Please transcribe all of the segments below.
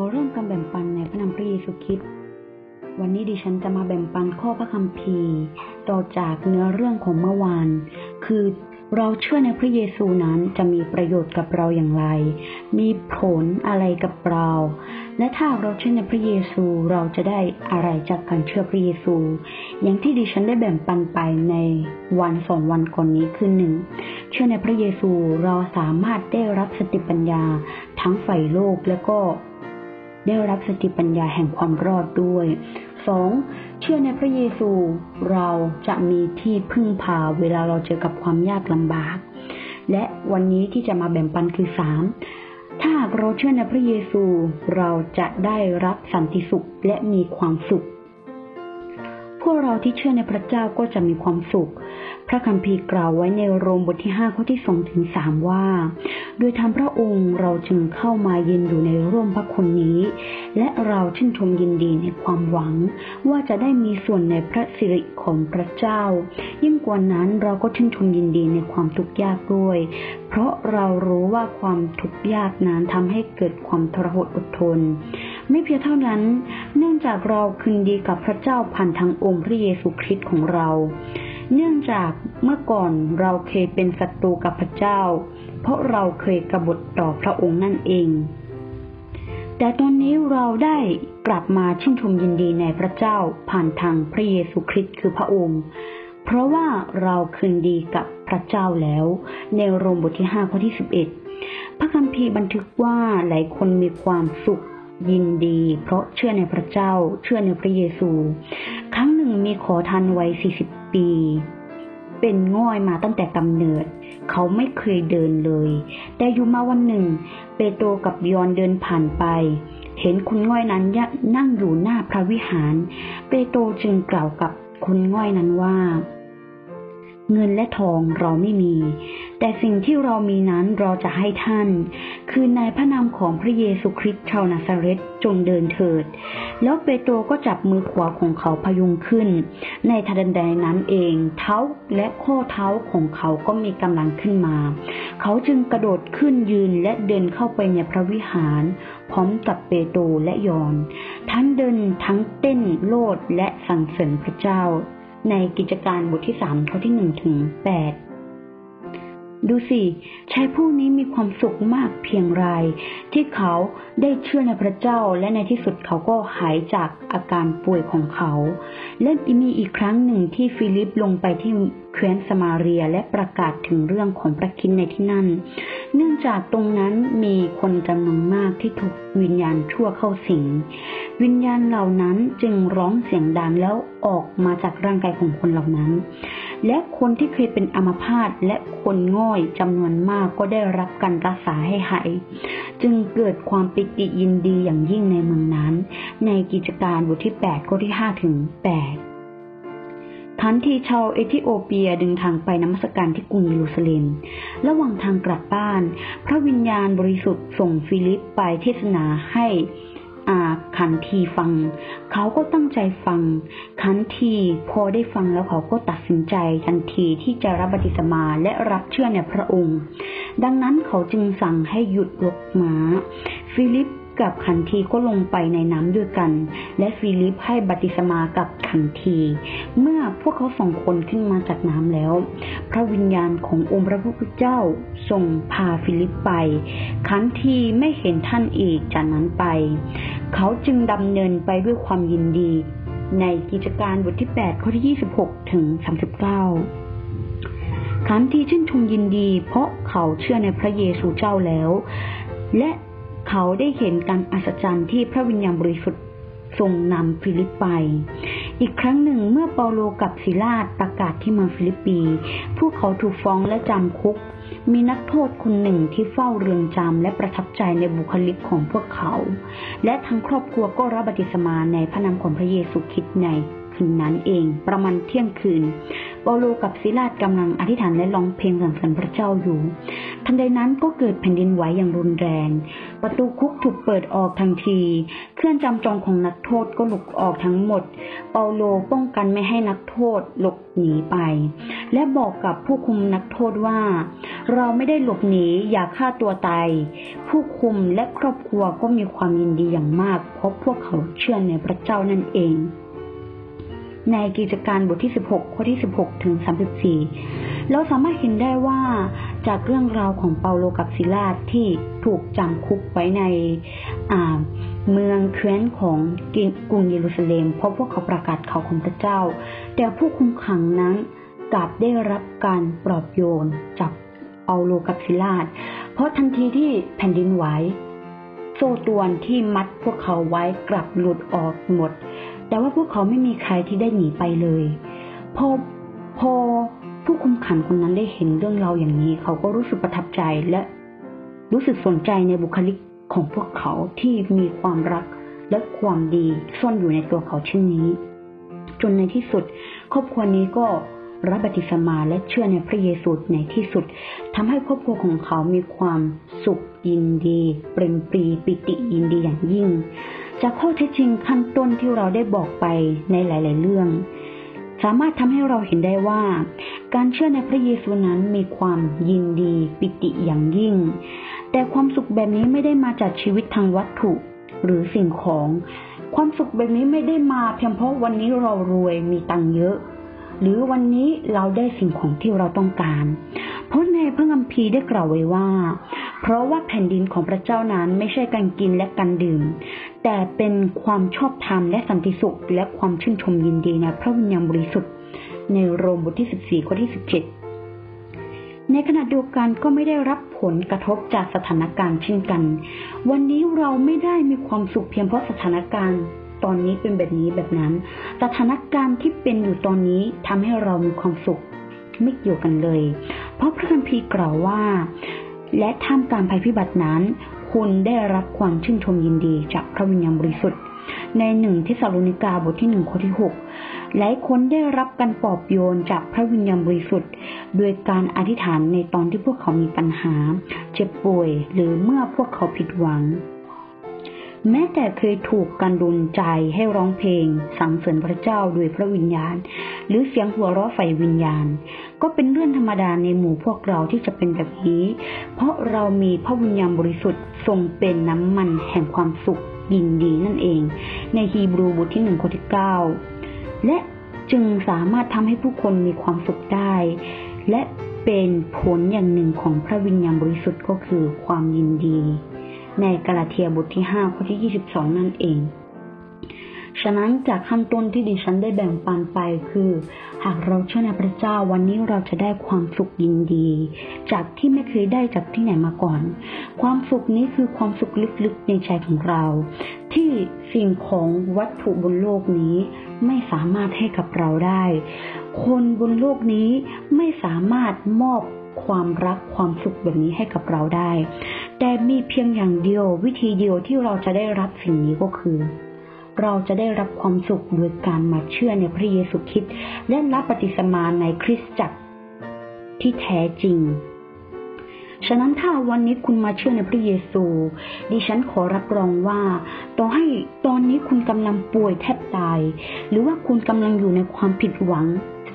ขอเริ่มการแบ่งปันในพระนามพระเยซูคริสต์วันนี้ดิฉันจะมาแบ่งปันข้อพระคัมภีร์ ต่อจากเนื้อเรื่องของเมื่อวาน คือเราเชื่อในพระเยซูนั้นจะมีประโยชน์กับเราอย่างไร มีผลอะไรกับเรา และถ้าเราเชื่อในพระเยซูเราจะได้อะไรจากการเชื่อพระเยซู อย่างที่ดิฉันได้แบ่งปันไปในวันสองวันก่อนนี้คือหนึ่งเชื่อในพระเยซูเราสามารถได้รับสติปัญญาทั้งฝ่ายโลกและก็ ได้รับสติปัญญาแห่งความรอดด้วยสองเชื่อในพระเยซูเราจะมีที่พึ่งพาเวลาเราเจอกับความยากลำบาก และวันนี้ที่จะมาแบ่งปันคือสามถ้าหากเราเชื่อในพระเยซูเราจะได้รับสันติสุขและมีความสุข พวกเราที่เชื่อในพระเจ้าก็จะมีความสุข พระคัมภีร์กล่าวไว้ในโรมบทที่5ข้อที่2ถึง3ว่า โดยทำพระองค์เราจึงเข้ามาเย็นอยู่ในร่มพระคุณนี้ และเราชื่นชมยินดีในความหวัง ว่าจะได้มีส่วนในพระสิริของพระเจ้า ยิ่งกว่านั้นเราก็ชื่นชมยินดีในความทุกข์ยากด้วย เพราะเรารู้ว่าความทุกข์ยากนั้นทำให้เกิดความทรหดอดทนไม่เพียงเท่านั้น เนื่องจากเราคืนดีกับพระเจ้าผ่านทางองค์พระเยซูคริสต์ของเรา เนื่องจากเมื่อก่อนเราเคยเป็นศัตรูกับพระเจ้า เพราะเราเคยกบฏต่อพระองค์นั่นเอง แต่ตอนนี้เราได้กลับมาชื่นชมยินดีในพระเจ้าผ่านทางพระเยซูคริสต์คือพระองค์ เพราะว่าเราคืนดีกับพระเจ้าแล้ว ในโรมบทที่5ข้อที่11 พระคัมภีร์บันทึกว่าหลายคนมีความสุขยินดี เพราะเชื่อในพระเจ้า เชื่อในพระเยซู ครั้งหนึ่งมีขอทานวัย40 ปี เป็นง่อยมาตั้งแต่กำเนิด เขาไม่เคยเดินเลย แต่อยู่มาวันหนึ่ง เปโตรกับยอนเดินผ่านไป เห็นคุณง่อยนั้นนั่งอยู่หน้าพระวิหาร เปโตรจึงกล่าวกับคุณง่อยนั้นว่า เงินและทองเราไม่มี แต่สิ่งที่เรามีนั้นเราจะให้ท่าน คือในพระนามของพระเยซูคริสต์ชาวนาซาเรตจงเดินเถิด แล้วเปโตรก็จับมือขวาของเขาพยุงขึ้น ในทันใดนั้นเอง เท้าและข้อเท้าของเขาก็มีกำลังขึ้นมา เขาจึงกระโดดขึ้นยืนและเดินเข้าไปในพระวิหาร พร้อมกับเปโตรและยอน ทั้งเดินทั้งเต้นโลดและสรรเสริญพระเจ้า ในกิจการบทที่สามข้อที่หนึ่งถึงแปด ดูสิชายผู้นี้มีความสุขมากเพียงไร ที่เขาได้เชื่อในพระเจ้าและในที่สุดเขาก็หายจากอาการป่วยของเขา และมีอีกครั้งหนึ่งที่ฟิลิปลงไปที่แคว้นสมาเรียและประกาศถึงเรื่องของพระคิดในที่นั่น เนื่องจากตรงนั้นมีคนจำนวนมากที่ถูกวิญญาณชั่วเข้าสิง วิญญาณเหล่านั้นจึงร้องเสียงดังแล้วออกมาจากร่างกายของคนเหล่านั้น และคนที่เคยเป็นอัมพาตและคนง่อยจำนวนมากก็ได้รับการรักษาให้หาย จึงเกิดความปิติยินดีอย่างยิ่งในเมืองนั้น ในกิจการบทที่ 8 ข้อที่ 5 ถึง 8ทันทีชาวเอธิโอเปียดึงทางไปนมัสการที่กรุงเยรูซาเล็ม ระหว่างทางกลับบ้าน พระวิญญาณบริสุทธิ์ส่งฟิลิปไปเทศนาให้ อาขันทีฟัง เขาก็ตั้งใจฟัง ขันทีพอได้ฟังแล้วเขาก็ตัดสินใจทันทีที่จะรับบัพติศมาและรับเชื่อในพระองค์ ดังนั้นเขาจึงสั่งให้หยุดรถม้า ฟิลิปกับขันทีก็ลงไปในน้ำด้วยกัน และฟิลิปให้บัพติศมากับขันที เมื่อพวกเขาสองคนขึ้นมาจากน้ำแล้ว พระวิญญาณขององค์พระผู้เป็นเจ้าทรงพาฟิลิปไป ขันทีไม่เห็นท่านอีกจากนั้นไป เขาจึงดำเนินไปด้วยความยินดี ในกิจการบทที่ 8 ข้อที่ 26 ถึง 39ขันทีชื่นชมยินดี เพราะเขาเชื่อในพระเยซูเจ้าแล้ว และเขาได้เห็นการอัศจรรย์ที่พระวิญญาณบริสุทธิ์ทรงนำฟิลิปไป อีกครั้งหนึ่งเมื่อเปาโลกับซิลาประกาศที่เมืองฟิลิปปี พวกเขาถูกฟ้องและจำคุก มีนักโทษคนหนึ่งที่เฝ้าเรือนจำและประทับใจในบุคลิกของพวกเขา และทั้งครอบครัวก็รับบัติสมาในพระนามของพระเยซูคริสต์ในคืนนั้นเองประมาณเที่ยงคืน เปาโลกับซิลาสกำลังอธิษฐานและร้องเพลงสรรเสริญพระเจ้าอยู่ ทันใดนั้นก็เกิดแผ่นดินไหวอย่างรุนแรง ประตูคุกถูกเปิดออกทันที เครื่องจำจองของนักโทษก็หลุดออกทั้งหมด เปาโลป้องกันไม่ให้นักโทษหลบหนีไป และบอกกับผู้คุมนักโทษว่า เราไม่ได้หลบหนีอย่าฆ่าตัวตาย ผู้คุมและครอบครัวก็มีความยินดีอย่างมาก เพราะพวกเขาเชื่อในพระเจ้านั่นเอง ในกิจการบทที่ 16 ข้อที่ 16 ถึง 34 เราสามารถเห็นได้ว่าจากเรื่องราวของเปาโลกับซิลาสที่ถูกจำคุกไว้ในเมืองเคว้นของกรุงเยรูซาเล็มเพราะพวกเขาประกาศข่าวของพระเจ้า แต่ผู้คุมขังนั้นกลับได้รับการปลอบโยนจากเปาโลกับซิลาสเพราะทันทีที่แผ่นดินไหวโซ่ตรวนที่มัดพวกเขาไว้กลับหลุดออกหมด แต่ว่าพวกเขาไม่มีใครที่ได้หนีไปเลย พอพอผู้คุมขังคนนั้นได้เห็นเรื่องเราอย่างนี้ เขาก็รู้สึกประทับใจและรู้สึกสนใจในบุคลิกของพวกเขาที่มีความรักและความดีซ่อนอยู่ในตัวเขาเช่นนี้ จนในที่สุด ครอบครัวนี้ก็รับบัติสมาและเชื่อในพระเยซูในที่สุดทำให้ครอบครัวของเขามีความสุขยินดี เปรมปรีปิติยินดีอย่างยิ่ง จากข้อเท็จจริงขั้นต้นที่เราได้บอกไปในหลาย ๆ เรื่อง สามารถทำให้เราเห็นได้ว่า การเชื่อในพระเยซูนั้นมีความยินดีปิติอย่างยิ่ง แต่ความสุขแบบนี้ไม่ได้มาจากชีวิตทางวัตถุ หรือสิ่งของ ความสุขแบบนี้ไม่ได้มาเพียงเพราะวันนี้เรารวยมีตังเยอะ หรือวันนี้เราได้สิ่งของที่เราต้องการ เพราะในพระคัมภีร์ได้กล่าวไว้ว่า เพราะว่าแผ่นดินของพระเจ้านั้นไม่ใช่การกินและการดื่ม แต่เป็นความชอบธรรมและสันติสุข และความชื่นชมยินดีในพระวิญญาณบริสุทธิ์ ในโรมบทที่ 14 ข้อที่ 17 ในขณะเดียวกันก็ไม่ได้รับผลกระทบจากสถานการณ์เช่นกัน วันนี้เราไม่ได้มีความสุขเพียงเพราะสถานการณ์ตอนนี้เป็นแบบนี้แบบนั้น สถานการณ์ที่เป็นอยู่ตอนนี้ทำให้เรามีความสุขไม่เกี่ยวกันเลย เพราะพระคัมภีร์กล่าวว่า และท่ามกลางภัยพิบัตินั้น คุณได้รับความชื่นชมยินดีจากพระวิญญาณบริสุทธิ์ ในหนึ่งที่ซาโลนิกาบทที่หนึ่งข้อที่หกหลายคนได้รับการปลอบโยนจากพระวิญญาณบริสุทธิ์ โดยการอธิษฐานในตอนที่พวกเขามีปัญหา เจ็บป่วย หรือเมื่อพวกเขาผิดหวัง แม้แต่เคยถูกกันดุลใจให้ร้องเพลงสรรเสริญพระเจ้าโดยพระวิญญาณ หรือเสียงหัวเราะไฟวิญญาณ ก็เป็นเรื่องธรรมดาในหมู่พวกเราที่จะเป็นแบบนี้ เพราะเรามีพระวิญญาณบริสุทธิ์ทรงเป็นน้ำมันแห่งความสุขยินดีนั่นเอง ในฮีบรูบทที่หนึ่งข้อที่เก้าและจึงสามารถทำให้ผู้คนมีความสุขได้ และเป็นผลอย่างหนึ่งของพระวิญญาณบริสุทธิ์ก็คือความยินดี ในกาลาเทียบทที่5ข้อที่ 22 นั่นเอง ฉะนั้นจากขั้นต้นที่ดิฉันได้แบ่งปันไปคือ หากเราเชื่อในพระเจ้าวันนี้เราจะได้ความสุขยินดี จากที่ไม่เคยได้จากที่ไหนมาก่อน ความสุขนี้คือความสุขลึกๆในใจของเรา ที่สิ่งของวัตถุบนโลกนี้ไม่สามารถให้กับเราได้ คนบนโลกนี้ไม่สามารถมอบความรักความสุขแบบนี้ให้กับเราได้ แต่มีเพียงอย่างเดียววิธีเดียวที่เราจะได้รับสิ่งนี้ก็คือ เราจะได้รับความสุขโดยการมาเชื่อในพระเยซูคริสต์และรับปฏิสมาในคริสตจักรที่แท้จริง ฉะนั้นถ้าวันนี้คุณมาเชื่อในพระเยซู ดิฉันขอรับรองว่า ต่อให้ตอนนี้คุณกำลังป่วยแทบตาย หรือว่าคุณกำลังอยู่ในความผิดหวัง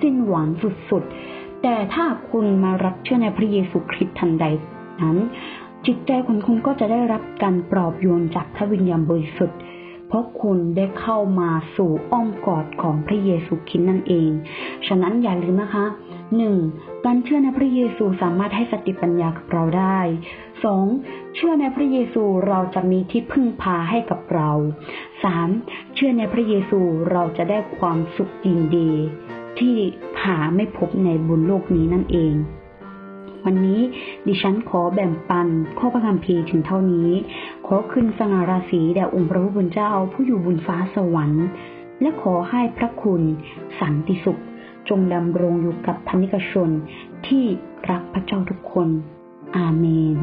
สิ้นหวังสุดๆ แต่ถ้าคุณมารับเชื่อในพระเยซูคริสต์ทันใดนั้น จิตใจของคุณก็จะได้รับการปลอบโยนจากพระวิญญาณบริสุทธิ์เพราะคุณได้เข้ามาสู่อ้อมกอดของพระเยซูคริสต์นั่นเอง ฉะนั้นอย่าลืมนะคะหนึ่งการเชื่อในพระเยซูสามารถให้สติปัญญากับเราได้สองเชื่อในพระเยซูเราจะมีที่พึ่งพาให้กับเราสามเชื่อในพระเยซูเราจะได้ความสุขยินดี ที่หาไม่พบในบนโลกนี้นั่นเอง วันนี้ดิฉันขอแบ่งปันข้อพระคัมภีร์ถึงเท่านี้ ขอขึ้นสง่าราศีแด่องค์พระผู้เป็นเจ้าผู้อยู่บนฟ้าสวรรค์ และขอให้พระคุณสันติสุข จงดำรงอยู่กับธรรมิกชนที่รักพระเจ้าทุกคน อาเมน